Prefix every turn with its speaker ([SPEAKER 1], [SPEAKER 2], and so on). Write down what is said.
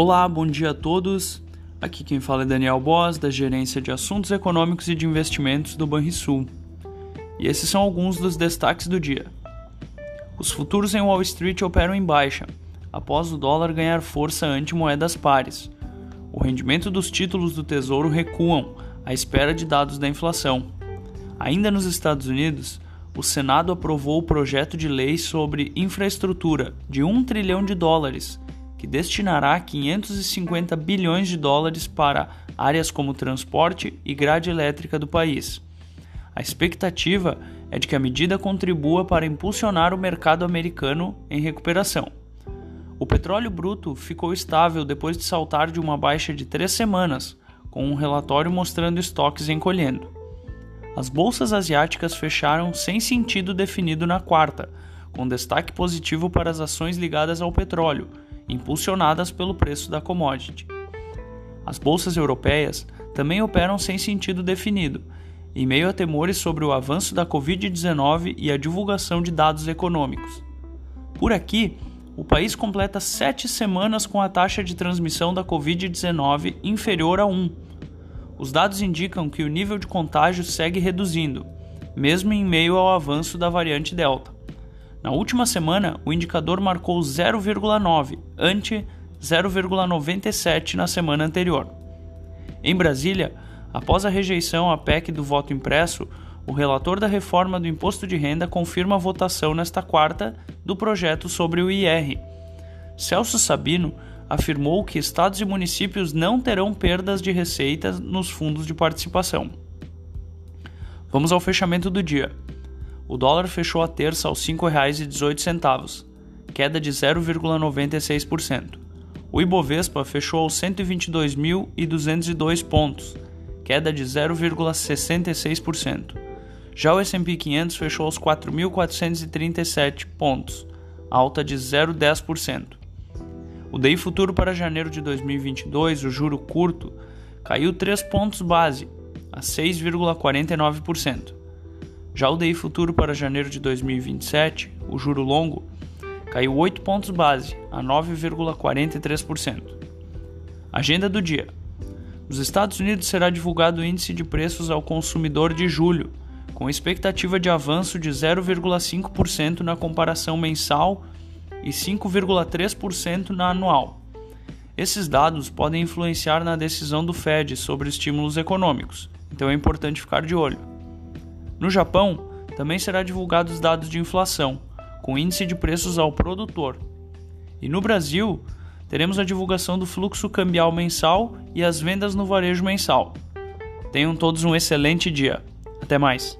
[SPEAKER 1] Olá, bom dia a todos. Aqui quem fala é Daniel Boss, da Gerência de Assuntos Econômicos e de Investimentos do Banrisul. E esses são alguns dos destaques do dia. Os futuros em Wall Street operam em baixa, após o dólar ganhar força ante moedas pares. O rendimento dos títulos do Tesouro recuam à espera de dados da inflação. Ainda nos Estados Unidos, o Senado aprovou o projeto de lei sobre infraestrutura de 1 trilhão de dólares que destinará 550 bilhões de dólares para áreas como transporte e grade elétrica do país. A expectativa é de que a medida contribua para impulsionar o mercado americano em recuperação. O petróleo bruto ficou estável depois de saltar de uma baixa de três semanas, com um relatório mostrando estoques encolhendo. As bolsas asiáticas fecharam sem sentido definido na quarta, com destaque positivo para as ações ligadas ao petróleo, impulsionadas pelo preço da commodity. As bolsas europeias também operam sem sentido definido, em meio a temores sobre o avanço da Covid-19 e a divulgação de dados econômicos. Por aqui, o país completa sete semanas com a taxa de transmissão da Covid-19 inferior a 1. Os dados indicam que o nível de contágio segue reduzindo, mesmo em meio ao avanço da variante Delta. Na última semana, o indicador marcou 0,9, ante 0,97 na semana anterior. Em Brasília, após a rejeição à PEC do voto impresso, o relator da reforma do imposto de renda confirma a votação nesta quarta do projeto sobre o IR. Celso Sabino afirmou que estados e municípios não terão perdas de receitas nos fundos de participação. Vamos ao fechamento do dia. O dólar fechou a terça aos R$ 5,18, queda de 0,96%. O Ibovespa fechou aos 122.202 pontos, queda de 0,66%. Já o S&P 500 fechou aos 4.437 pontos, alta de 0,10%. O DI futuro para janeiro de 2022, o juro curto, caiu 3 pontos base, a 6,49%. Já o DI futuro para janeiro de 2027, o juro longo, caiu 8 pontos base, a 9,43%. Agenda do dia. Nos Estados Unidos será divulgado o índice de preços ao consumidor de julho, com expectativa de avanço de 0,5% na comparação mensal e 5,3% na anual. Esses dados podem influenciar na decisão do Fed sobre estímulos econômicos, então é importante ficar de olho. No Japão, também será divulgado os dados de inflação, com índice de preços ao produtor. E no Brasil, teremos a divulgação do fluxo cambial mensal e as vendas no varejo mensal. Tenham todos um excelente dia. Até mais!